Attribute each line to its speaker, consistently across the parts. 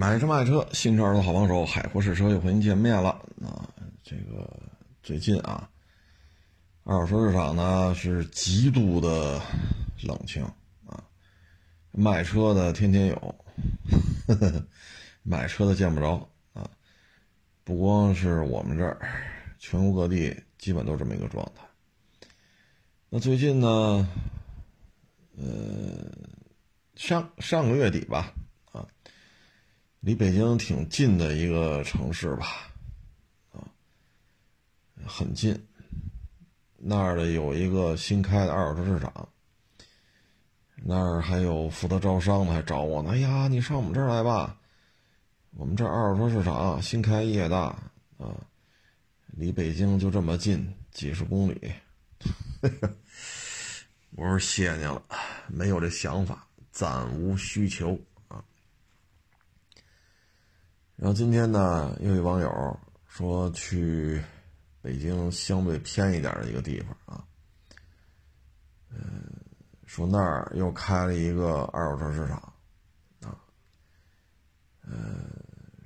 Speaker 1: 买车卖车，新车的好帮手，海阔试车又和您见面了。啊，这个最近啊，二手车市场呢是极度的冷清啊，卖车的天天有，呵 呵买车的见不着啊。不光是我们这儿，全国各地基本都这么一个状态。那最近呢，呃，上上个月底吧。离北京挺近的一个城市吧，啊，很近。那儿的有一个新开的二手车市场，那儿还有负责招商的，还找我呢。哎呀，你上我们这儿来吧，我们这二手车市场新开业的，啊，离北京就这么近，几十公里。我说谢谢您了，没有这想法，暂无需求。然后今天呢，又有网友说去北京相对偏一点的一个地方啊，嗯，说那儿又开了一个二手车市场，啊，嗯，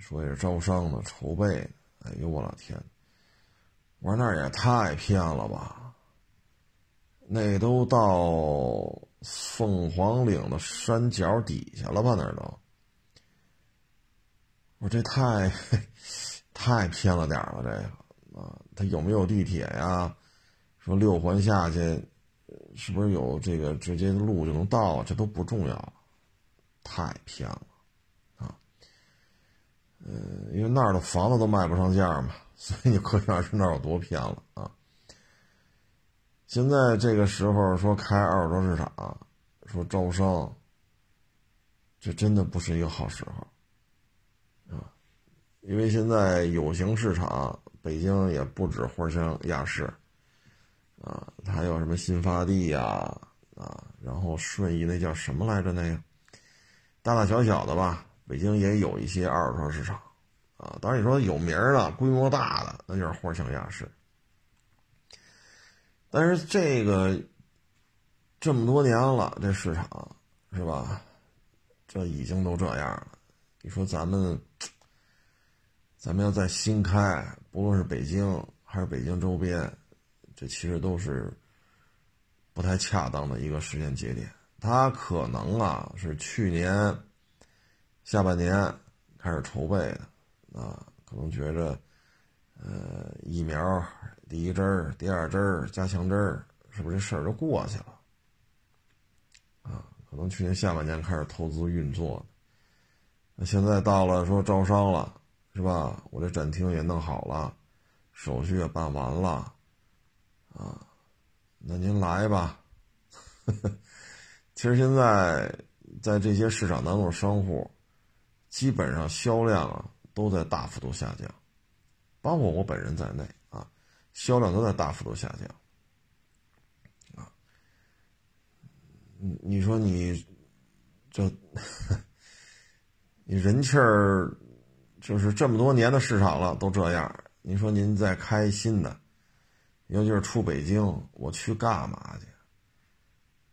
Speaker 1: 说也是招商的、筹备的。哎呦我老天！我说那儿也太偏了吧，那都到凤凰岭的山脚底下了吧？那都。我这太 太偏了点了，这个啊，它有没有地铁呀？说六环下去，是不是有这个直接的路就能到？这都不重要，太偏了啊！嗯，因为那儿的房子都卖不上价嘛，所以你可想而知那儿有多偏了啊！现在这个时候说开二手车市场，说招商，这真的不是一个好时候。啊因为现在有形市场，北京也不止花乡亚市，啊，还有什么新发地呀，啊，然后顺义那叫什么来着？那个大大小小的吧，北京也有一些二手车市场，啊，当然你说有名的、规模大的，那就是花乡亚市。但是这个这么多年了，这市场是吧？这已经都这样了，你说咱们。咱们要在新开，不论是北京还是北京周边，这其实都是不太恰当的一个时间节点。他可能啊是去年下半年开始筹备的，啊，可能觉着，呃，疫苗第一针、第二针、加强针，是不是这事儿就过去了？啊，可能去年下半年开始投资运作的，那现在到了说招商了。是吧？我这展厅也弄好了，手续也办完了，啊，那您来吧。其实现在在这些市场当中，商户基本上销量啊都在大幅度下降，包括我本人在内啊，销量都在大幅度下降。啊，你你说你这你人气儿。就是这么多年的市场了，都这样。您说您再开新的，尤其是出北京，我去干嘛去？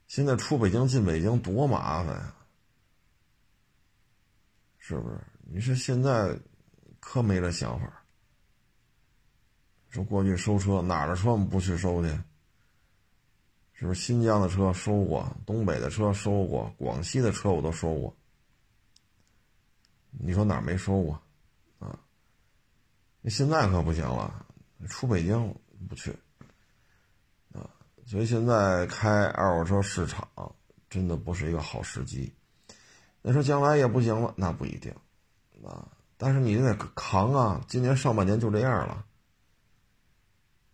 Speaker 1: 现在出北京进北京多麻烦呀，是不是？你说现在可没这想法。说过去收车哪儿的车我们不去收去？是不是新疆的车收过，东北的车收过，广西的车我都收过。你说哪没收过？啊那现在可不行了，出北京不去啊，所以现在开二手车市场真的不是一个好时机。那说将来也不行了，那不一定啊。但是你得扛啊，今年上半年就这样了，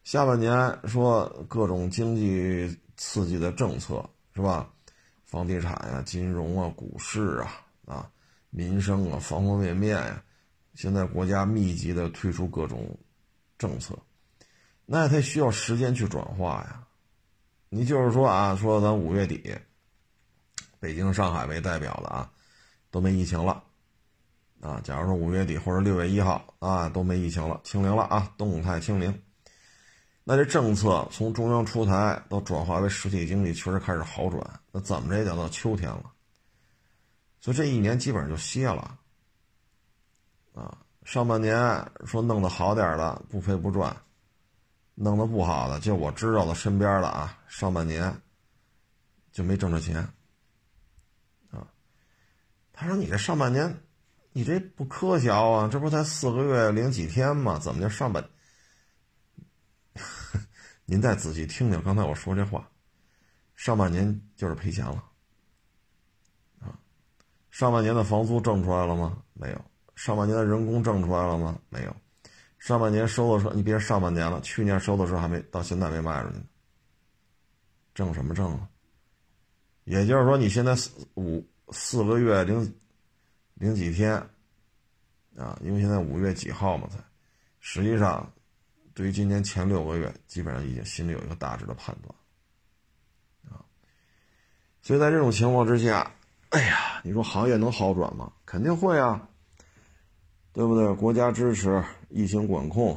Speaker 1: 下半年说各种经济刺激的政策是吧？房地产呀、金融啊、股市啊啊、民生啊，方方面面呀。现在国家密集的推出各种政策，那它需要时间去转化呀。你就是说啊，说咱五月底，北京、上海为代表的啊，都没疫情了啊。假如说五月底或者六月一号啊，都没疫情了，清零了啊，动态清零，那这政策从中央出台到转化为实体经济，确实开始好转。那怎么着也得到秋天了，所以这一年基本上就歇了。啊，上半年说弄得好点的不赔不赚，弄得不好的就我知道的身边的啊，上半年就没挣着钱，啊，他说你这上半年，你这不可笑啊，这不才四个月零几天吗？怎么就上半？您再仔细听听刚才我说这话，上半年就是赔钱了。上半年的房租挣出来了吗？没有。上半年的人工挣出来了吗？没有。上半年收的时候，你别上半年了，去年收的时候还没到现在没卖出去呢。挣什么挣啊？也就是说，你现在四五四个月零零几天啊，因为现在五月几号嘛才，实际上对于今年前六个月，基本上已经心里有一个大致的判断啊。所以在这种情况之下。哎呀，你说行业能好转吗？肯定会啊，对不对？国家支持，疫情管控，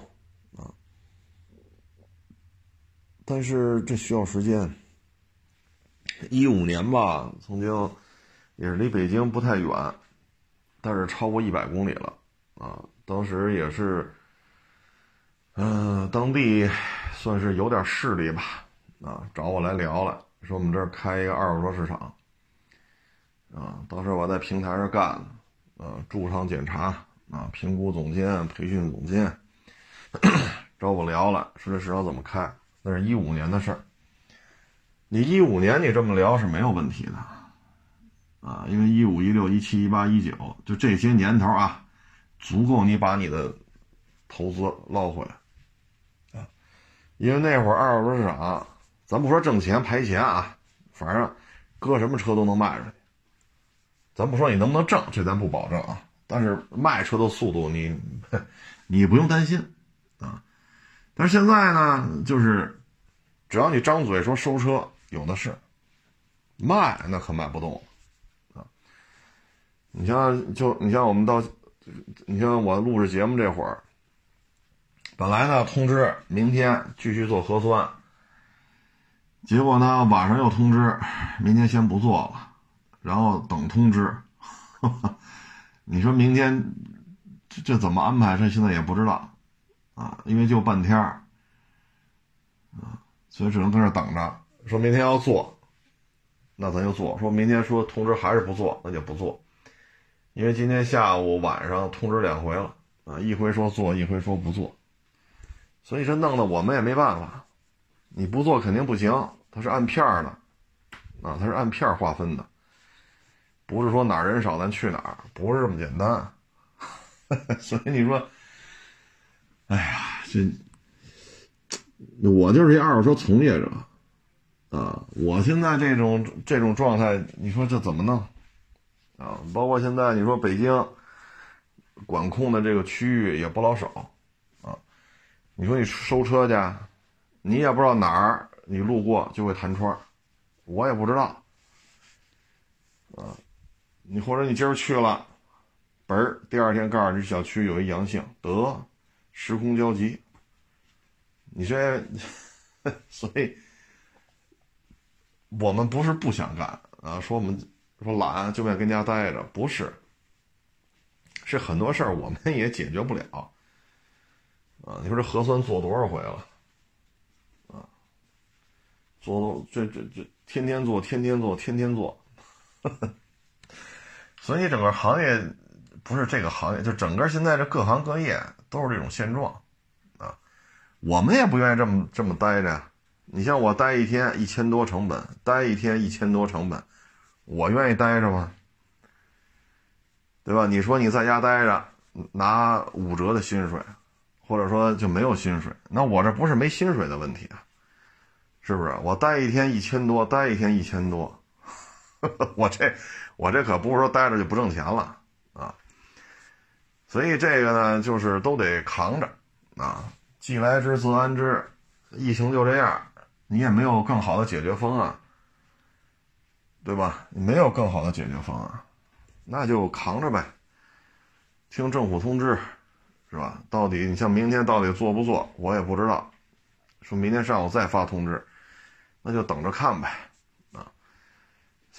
Speaker 1: 啊，但是这需要时间。一五年吧，曾经也是离北京不太远，但是超过一百公里了啊。当时也是，嗯，当地算是有点势力吧，啊，找我来聊了，说我们这儿开一个二手车市场。啊，当时我在平台上干，呃，驻场检查啊，评估总监、培训总监 找我聊了，说这市场怎么开？那是一五年的事儿。你一五年你这么聊是没有问题的，啊，因为一五、一六、一七、一八、一九，就这些年头啊，足够你把你的投资捞回来，啊，因为那会儿二手车市场，咱不说挣钱赔钱啊，反正搁什么车都能卖出去。咱不说你能不能挣，这咱不保证啊。但是卖车的速度，你你不用担心啊。但是现在呢，就是只要你张嘴说收车，有的是卖，那可卖不动啊。你像就你像我们到，你像我录制节目这会儿，本来呢通知明天继续做核酸，结果呢晚上又通知明天先不做了。然后等通知，你说明天这这怎么安排？这现在也不知道啊，因为就半天儿啊，所以只能在这等着。说明天要做，那咱就做；说明天说通知还是不做，那就不做。因为今天下午晚上通知两回了啊，一回说做，一回说不做，所以这弄得我们也没办法。你不做肯定不行，它是按片儿的啊，它是按片儿划分的。不是说哪儿人少咱去哪儿，不是这么简单。所以你说，哎呀，这我就是一二手车从业者啊！我现在这种这种状态，你说这怎么弄啊？包括现在你说北京管控的这个区域也不老少啊。你说你收车去，你也不知道哪儿，你路过就会弹窗，我也不知道啊。你或者你今儿去了，本儿第二天告诉你小区有一阳性，得时空交集。你这，所以我们不是不想干啊，说我们说懒就愿意跟家待着，不是，是很多事儿我们也解决不了啊。你说这核酸做多少回了啊？做这这这天天做，天天做，天天做。所以整个行业不是这个行业，就整个现在这各行各业都是这种现状，啊，我们也不愿意这么这么待着。你像我待一天一千多成本，待一天一千多成本，我愿意待着吗？对吧？你说你在家待着，拿五折的薪水，或者说就没有薪水，那我这不是没薪水的问题啊，是不是？我待一天一千多，待一天一千多，我这。我这可不是说待着就不挣钱了啊，所以这个呢，就是都得扛着啊。既来之则安之，疫情就这样，你也没有更好的解决方案，对吧？你没有更好的解决方案，那就扛着呗。听政府通知，是吧？到底你像明天到底做不做，我也不知道。说明天上午再发通知，那就等着看呗。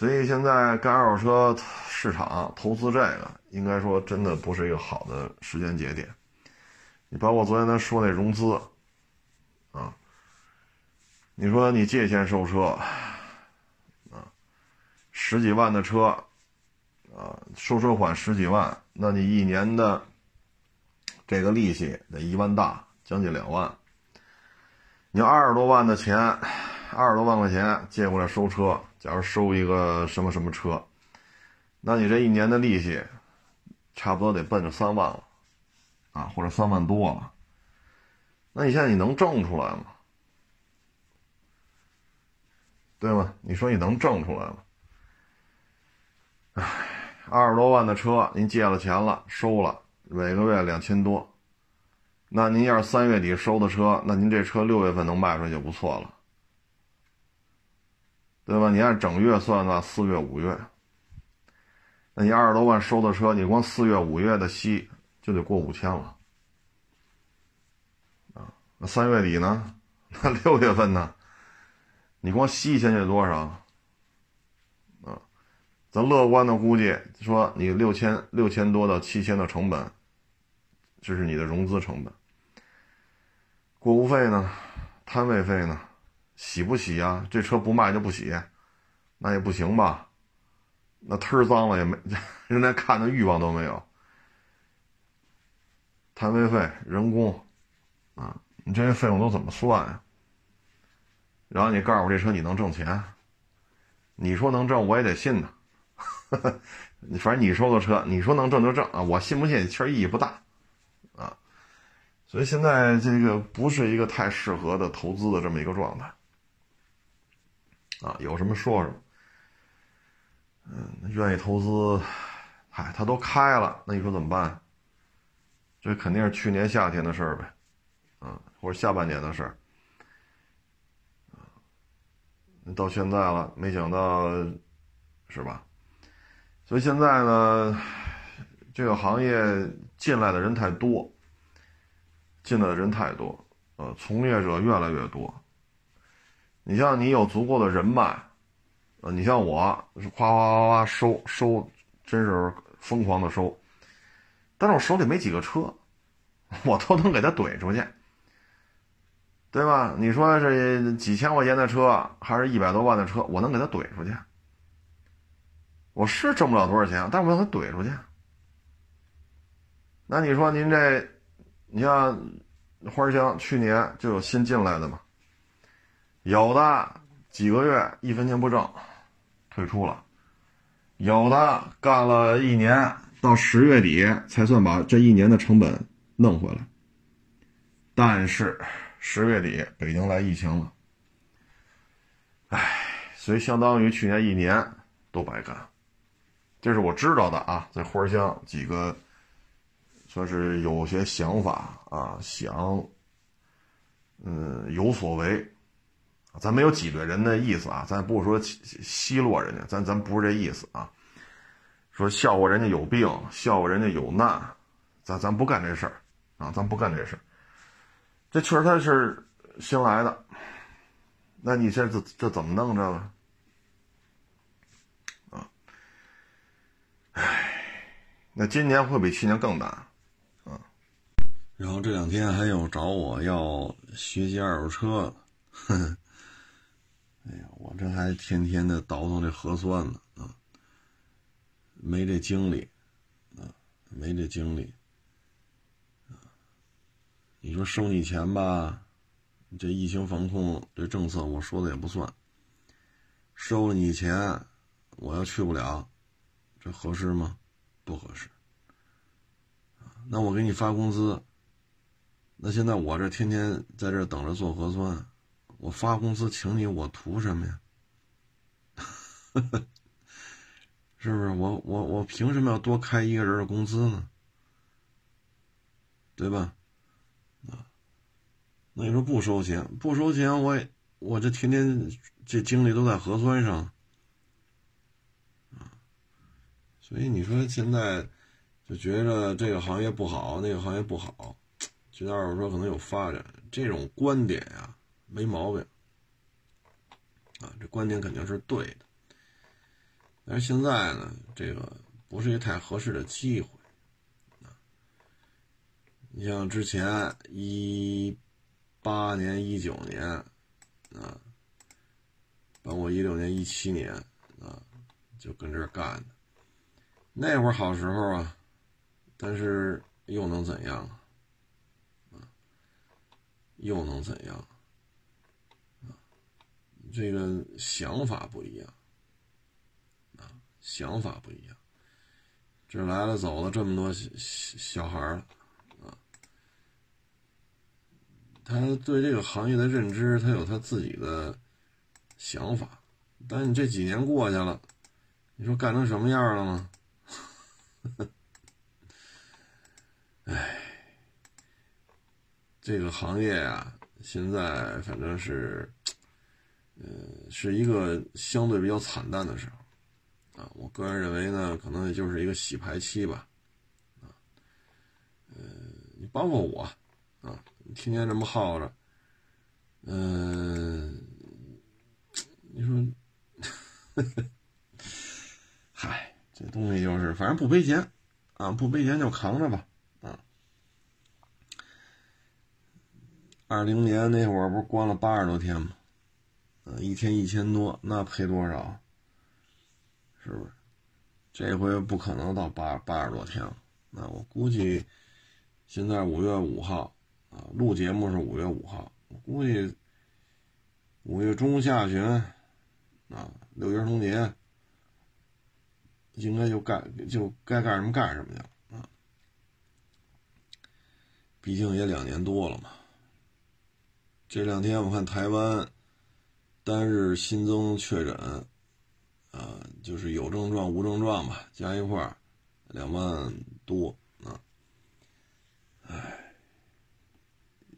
Speaker 1: 所以现在干二手车市场投资这个，应该说真的不是一个好的时间节点。你包括昨天咱说那融资，啊，你说你借钱收车，啊，十几万的车，啊，收车款十几万，那你一年的这个利息得一万大，将近两万。你二十多万的钱，二十多万块钱借过来收车。假如收一个什么什么车，那你这一年的利息，差不多得奔着三万了，啊，或者三万多了。那你现在你能挣出来吗？对吗？你说你能挣出来吗？唉，二十多万的车，您借了钱了，收了，每个月两千多，那您要是三月底收的车，那您这车六月份能卖出去就不错了。对吧？你按整月算的话，四月、五月，那你二十多万收的车，你光四月、五月的息就得过五千了，啊，那三月底呢？那六月份呢？你光息钱就得多少？啊，咱乐观的估计说，你六千六千多到七千的成本，这是你的融资成本，过户费呢？摊位费呢？洗不洗呀？这车不卖就不洗，那也不行吧？那忒脏了也没，人连看的欲望都没有。摊位费、人工，啊，你这些费用都怎么算呀？然后你告诉我这车你能挣钱，你说能挣我也得信呢。你 反正你收的车，你说能挣就挣啊，我信不信其实意义不大，啊。所以现在这个不是一个太适合的投资的这么一个状态。啊，有什么说什么。嗯，愿意投资，嗨，他都开了，那你说怎么办？这肯定是去年夏天的事儿呗，啊，或者下半年的事儿。啊，到现在了，没想到，是吧？所以现在呢，这个行业进来的人太多，进来的人太多，呃，从业者越来越多。你像你有足够的人脉，呃，你像我，哗哗哗哗收收，真是疯狂的收。但是我手里没几个车，我都能给他怼出去，对吧？你说是几千块钱的车，还是一百多万的车，我能给他怼出去。我是挣不了多少钱，但我能给他怼出去。那你说您这，你像花香去年就有新进来的嘛？有的几个月一分钱不挣，退出了；有的干了一年，到十月底才算把这一年的成本弄回来。但是十月底北京来疫情了，唉，所以相当于去年一年都白干。这是我知道的啊，在花乡几个算是有些想法啊，想嗯有所为。咱没有挤兑人的意思啊，咱不是说奚落人家，咱咱不是这意思啊。说笑话人家有病，笑话人家有难，咱咱不干这事儿啊，咱不干这事儿。这确实他是新来的，那你这这这怎么弄这个？啊，唉，那今年会比去年更难啊。然后这两天还有找我要学习二手车，呵呵。哎呀，我这还天天的倒腾这核酸呢啊，没这精力啊，没这精力啊。你说收你钱吧，这疫情防控这政策我说的也不算。收了你钱，我要去不了，这合适吗？不合适。那我给你发工资，那现在我这天天在这等着做核酸。我发工资请你，我图什么呀？是不是？我我我凭什么要多开一个人的工资呢？对吧？啊，那你说不收钱，不收钱，我也我这天天这精力都在核酸上啊。所以你说现在就觉着这个行业不好，那个行业不好，觉得二手车可能有发展，这种观点呀。没毛病，啊，这观点肯定是对的，但是现在呢，这个不是一太合适的机会啊。你像之前一八年、一九年啊，包括一六年、一七年啊，就跟这干，那会儿好时候啊，但是又能怎样啊？啊，又能怎样？这个想法不一样。啊想法不一样，这来了走了这么多小小孩了，啊，他对这个行业的认知，他有他自己的想法，但你这几年过去了，你说干成什么样了吗？哎，这个行业啊，现在反正是，呃，是一个相对比较惨淡的时候。啊，我个人认为呢，可能也就是一个洗牌期吧，啊，呃，你包括我，啊，天天这么耗着，嗯，你说，嗨，这东西就是，反正不赔钱，啊，不赔钱就扛着吧，啊，二零年那会儿不是关了八十多天吗？啊，一天一千多，那赔多少？是不是？这回不可能到八八十多天了。那我估计，现在五月五号啊，录节目是五月五号。我估计五月中下旬啊，六一儿童节应该就干就该干什么干什么去了啊。毕竟也两年多了嘛。这两天我看台湾单日新增确诊。啊，就是有症状、无症状吧，加一块儿两万多啊。唉，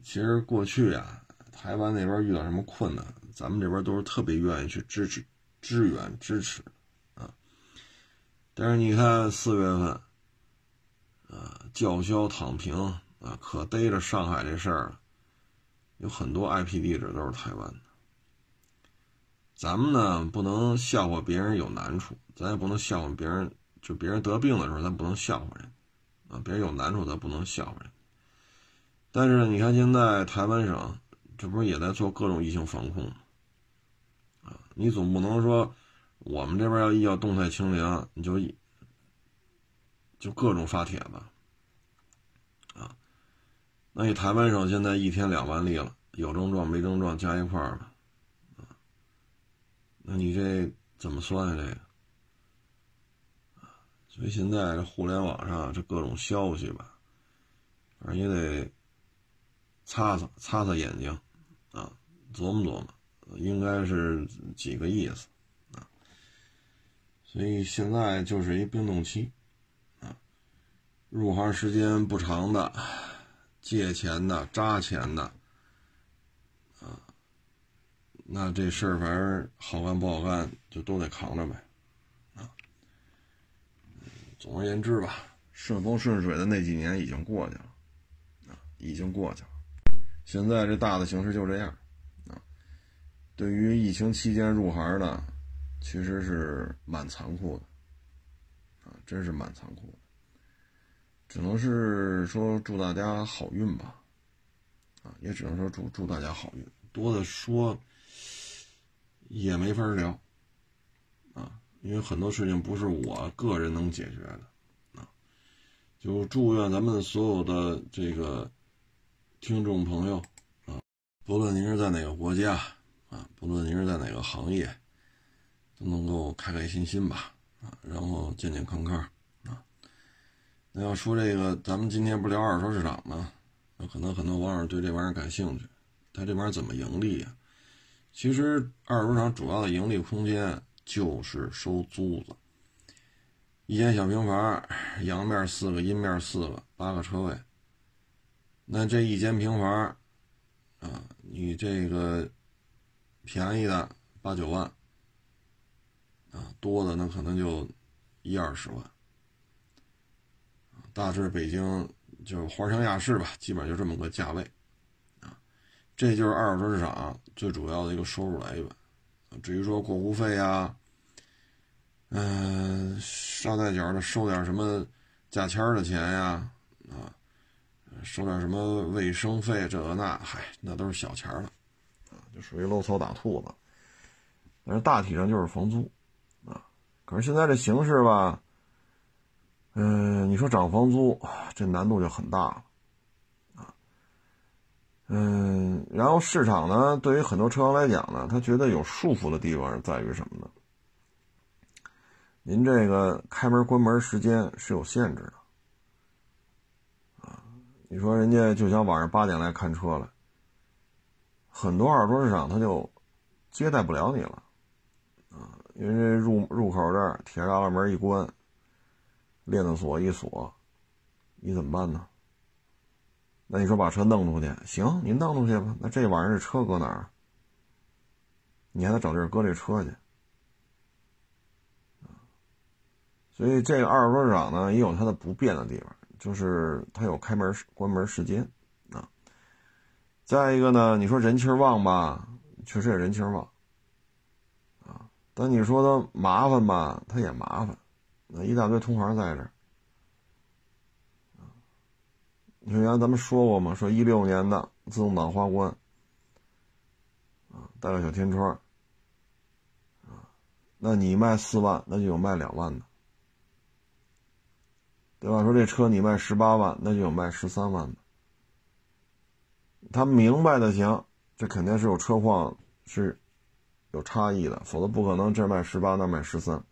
Speaker 1: 其实过去啊，台湾那边遇到什么困难，咱们这边都是特别愿意去支持、支援、支持啊。但是你看四月份，啊，叫嚣躺平啊，可逮着上海这事儿了，有很多 IP 地址都是台湾的。咱们呢不能笑话别人有难处，咱也不能笑话别人，就别人得病的时候，咱不能笑话人，啊，别人有难处咱不能笑话人。但是你看现在台湾省，这不是也在做各种疫情防控吗？啊，你总不能说我们这边要一要动态清零，你就就各种发帖子，啊，那你台湾省现在一天两万例了，有症状没症状加一块儿了。那你这怎么算呀？这个所以现在这互联网上这各种消息吧，反正也得擦擦擦擦眼睛啊，琢磨琢磨，应该是几个意思啊。所以现在就是一冰冻期啊，入行时间不长的，借钱的、扎钱的。那这事儿反正好干不好干，就都得扛着呗，啊，总而言之吧，顺风顺水的那几年已经过去了，啊，已经过去了。现在这大的形势就这样，啊，对于疫情期间入行的，其实是蛮残酷的，啊，真是蛮残酷的。只能是说祝大家好运吧，啊，也只能说祝祝大家好运，多的说。也没法聊，啊，因为很多事情不是我个人能解决的，啊，就祝愿咱们所有的这个听众朋友，啊，不论您是在哪个国家，啊，不论您是在哪个行业，都能够开开心心吧，啊，然后健健康康，啊，那要说这个，咱们今天不聊二手市场吗？那可能很多网友对这玩意儿感兴趣，他这玩意儿怎么盈利呀？其实二手市场主要的盈利空间就是收租子，一间小平房，阳面四个，阴面四个，八个车位。那这一间平房，啊，你这个便宜的八九万，啊，多的那可能就一二十万。大致北京就华强亚市吧，基本就这么个价位。这就是二手车市场最主要的一个收入来源。至于说过户费呀，嗯，捎带脚的收点什么价签的钱呀，啊，收点什么卫生费，这个那，嗨，那都是小钱了，啊，就属于搂草打兔子。但是大体上就是房租，啊，可是现在这形势吧，嗯，你说涨房租，这难度就很大了，嗯，然后市场呢，对于很多车行来讲呢，他觉得有束缚的地方在于什么呢？您这个开门关门时间是有限制的，啊，你说人家就想晚上八点来看车了，很多二手车市场他就接待不了你了，啊，因为这入入口这儿铁栅栏门一关，链子锁一锁，你怎么办呢？那你说把车弄出去，行，你弄出去吧。那这玩意这车搁哪儿？你还得找地儿搁这车去。所以这个二手车市场呢，也有它的不便的地方，就是它有开门关门时间啊。再一个呢，你说人气旺吧，确实也人气旺啊。但你说它麻烦吧，它也麻烦，那一大堆同行在这儿你说原来咱们说过嘛，说一六年的自动挡花冠啊，带个小天窗啊，那你卖四万，那就有卖两万的。对吧？说这车你卖十八万，那就有卖十三万的。他明白的行，这肯定是有车况是有差异的，否则不可能这卖十八，那卖十三。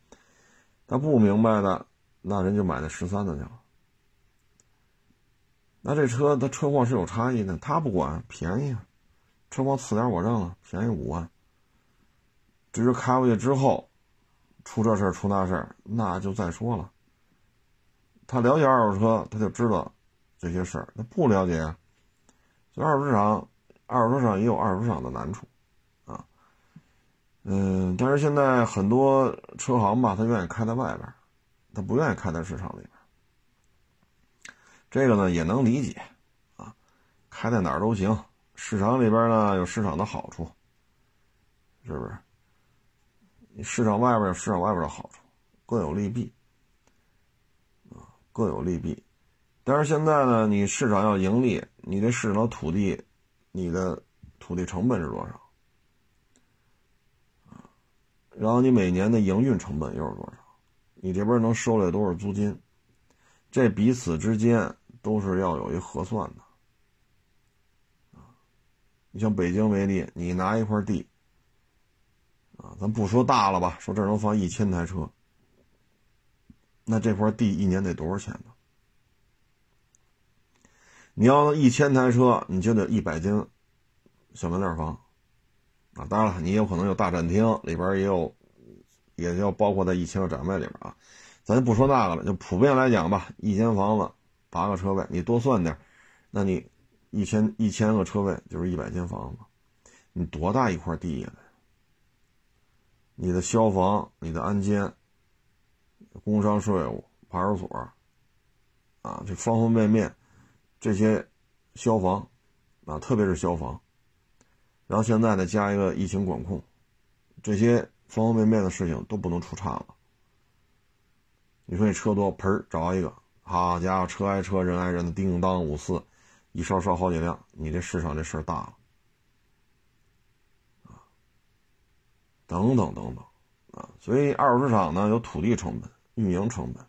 Speaker 1: 他不明白的，那人就买那十三的去了。那这车它车况是有差异的，他不管，便宜啊，车况次点我认了，便宜五万。至于开过去之后出这事儿出那事儿，那就再说了。他了解二手车，他就知道这些事儿。他不了解，所以二手市场，二手车上也有二手市场的难处，啊，嗯，但是现在很多车行吧，他愿意开在外边，他不愿意开在市场里边。这个呢也能理解，啊，开在哪儿都行，市场里边呢有市场的好处，是不是？市场外边有市场外边的好处，各有利弊。啊各有利弊，但是现在呢，你市场要盈利，你这市场土地，你的土地成本是多少？然后你每年的营运成本又是多少？你这边能收来多少租金？这彼此之间都是要有一核算的。你像北京为例，你拿一块地，啊，咱不说大了吧，说这能放一千台车。那这块地一年得多少钱呢？你要一千台车，你就得一百间小门脸房啊！当然了，你有可能有大展厅，里边也有，也要包括在一千个展位里边啊。咱就不说那个了，就普遍来讲吧，一间房子八个车位，你多算点，那你一千一千个车位就是一百间房子，你多大一块地呀？你的消防，你的安监。工商税务、派出所，啊，这方方面面，这些消防，啊，特别是消防，然后现在再加一个疫情管控，这些方方面面的事情都不能出岔子。你说你车多，盆找一个，好家伙，车挨车，人挨人的，叮当五四，一烧烧好几辆，你这市场这事儿大了，啊，等等等等，啊，所以二手市场呢有土地成本。运营成本，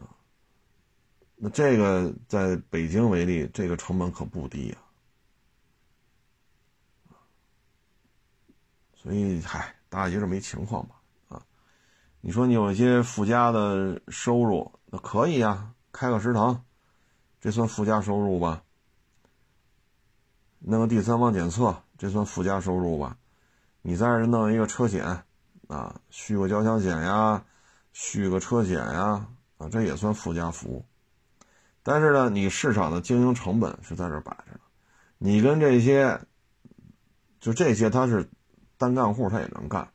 Speaker 1: 啊，那这个在北京为例，这个成本可不低呀，所以嗨，大家就这么一情况吧，啊，你说你有一些附加的收入，那可以呀，开个食堂，这算附加收入吧？弄个第三方检测，这算附加收入吧？你在这弄一个车险，啊，续个交强险呀。续个车险呀，啊，这也算附加服务。但是呢，你市场的经营成本是在这摆着的。你跟这些，就这些，他是单干户，他也能干。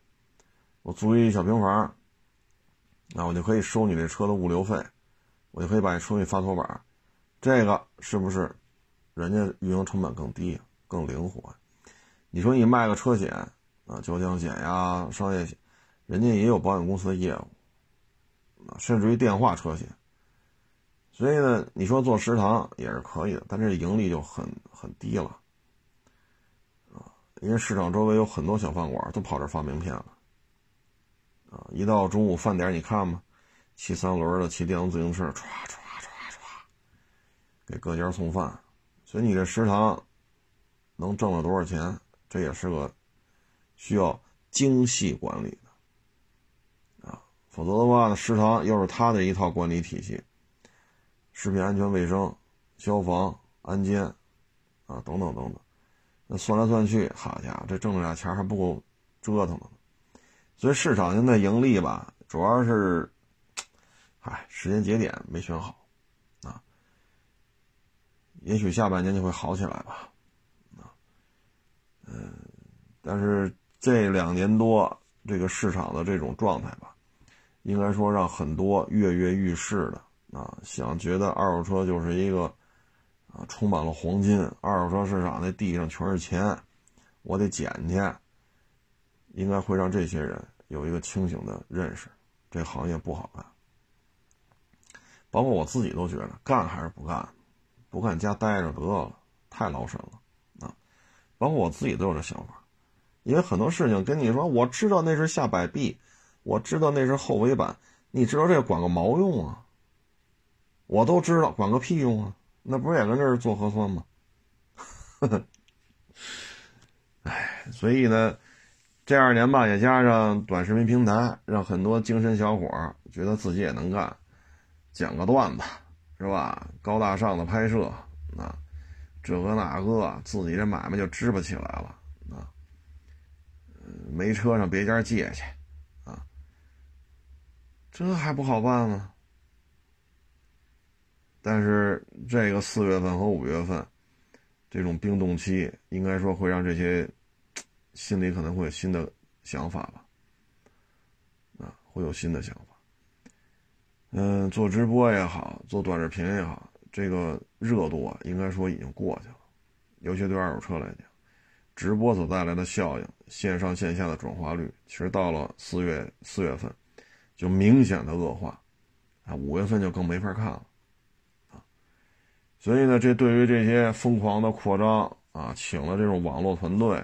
Speaker 1: 我租一小平房，那我就可以收你这车的物流费，我就可以把你车给发托板。这个是不是人家运营成本更低、更灵活？你说你卖个车险啊，交强险呀，商业险。人家也有保险公司的业务，啊，甚至于电话车险。所以呢，你说做食堂也是可以的，但这盈利就很很低了，啊，因为市场周围有很多小饭馆都跑这发名片了，啊，一到中午饭点你看吧，骑三轮的、骑电动自行车，唰唰唰唰，给各家送饭，所以你这食堂能挣了多少钱，这也是个需要精细管理的，啊，否则的话，食堂又是他的一套管理体系。食品安全卫生、消防、安监，啊，等等等等，那算来算去，好家伙，这挣这俩钱还不够折腾的。所以市场现在盈利吧，主要是，唉，时间节点没选好，啊，也许下半年就会好起来吧，啊，嗯，但是这两年多这个市场的这种状态吧，应该说让很多跃跃欲试的。啊，想觉得二手车就是一个啊，充满了黄金。二手车市场那地上全是钱，我得捡去。应该会让这些人有一个清醒的认识，这行业不好干。包括我自己都觉得，干还是不干？不干家待着得了，太劳神了啊！包括我自己都有这想法，因为很多事情跟你说，我知道那是下摆臂，我知道那是后尾板，你知道这管个毛用啊？我都知道，管个屁用啊！那不是也跟这儿做核酸吗？呵呵哎，所以呢，这二年吧，也加上短视频平台，让很多精神小伙觉得自己也能干，讲个段子是吧？高大上的拍摄啊，这个那个，自己这买卖就支吧起来了啊。没车上别家借去啊，这还不好办吗？但是这个四月份和五月份，这种冰冻期，应该说会让这些心里可能会有新的想法吧，啊，会有新的想法。嗯，做直播也好，做短视频也好，这个热度啊，应该说已经过去了。尤其对二手车来讲，直播所带来的效应，线上线下的转化率，其实到了四月四月份，就明显的恶化，啊，五月份就更没法看了。啊所以呢，这对于这些疯狂的扩张啊，请了这种网络团队，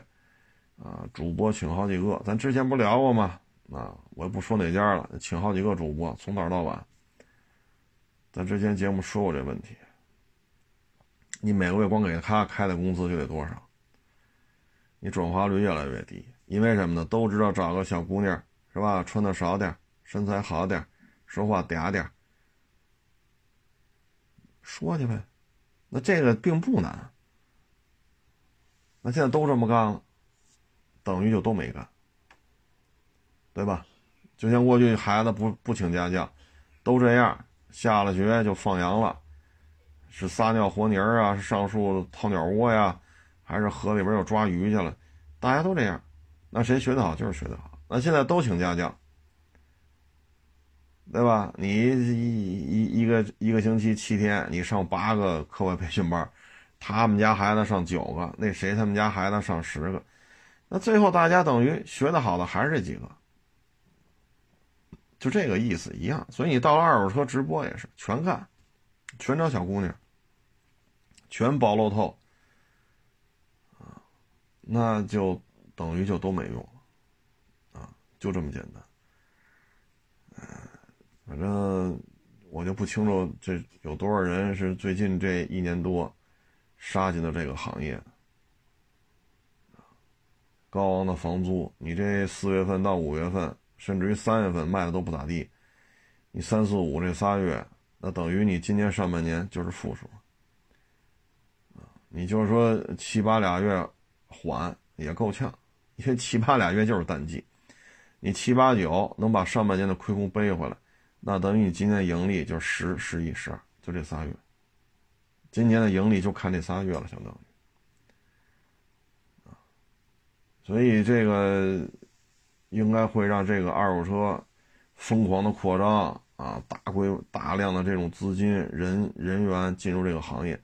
Speaker 1: 啊，主播请好几个，咱之前不聊过吗？啊，我也不说哪家了，请好几个主播，从早到晚。咱之前节目说过这问题，你每个月光给他开的工资就得多少？你转化率越来越低，因为什么呢？都知道找个小姑娘是吧？穿的少点，身材好点，说话嗲点，说去呗。那这个并不难，那现在都这么干了，等于就都没干，对吧？就像过去孩子不不请家教，都这样，下了学就放羊了，是撒尿和泥儿啊，是上树掏鸟窝呀，还是河里边又抓鱼去了？大家都这样，那谁学得好就是学得好。那现在都请家教。对吧？你一一一个一个星期七天，你上八个课外培训班，他们家孩子上九个，那谁他们家孩子上十个，那最后大家等于学的好的还是这几个，就这个意思一样。所以你到了二手车直播也是全干，全找小姑娘，全包露透，啊，那就等于就都没用了，啊，就这么简单。反正我就不清楚这有多少人是最近这一年多杀进了这个行业。高昂的房租，你这四月份到五月份，甚至于三月份卖的都不咋地，你三四五这仨月，那等于你今年上半年就是负数。你就是说七八俩月缓也够呛，因为七八俩月就是淡季，你七八九能把上半年的亏空背回来。那等于你今年盈利就十、十一、十二，就这仨月。今年的盈利就看这仨月了，相当于啊。所以这个应该会让这个二手车疯狂的扩张啊，大规大量的这种资金、人人员进入这个行业，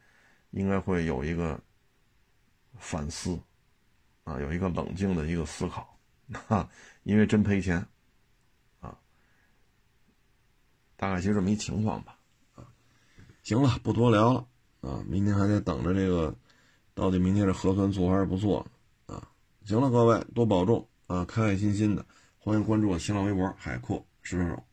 Speaker 1: 应该会有一个反思啊，有一个冷静的一个思考，哈，因为真赔钱啊大概就这么一情况吧。行了，不多聊了啊，明天还得等着这个，到底明天这核酸做还是不做？行了，各位多保重啊，开开心心的，欢迎关注我新浪微博海阔试车手。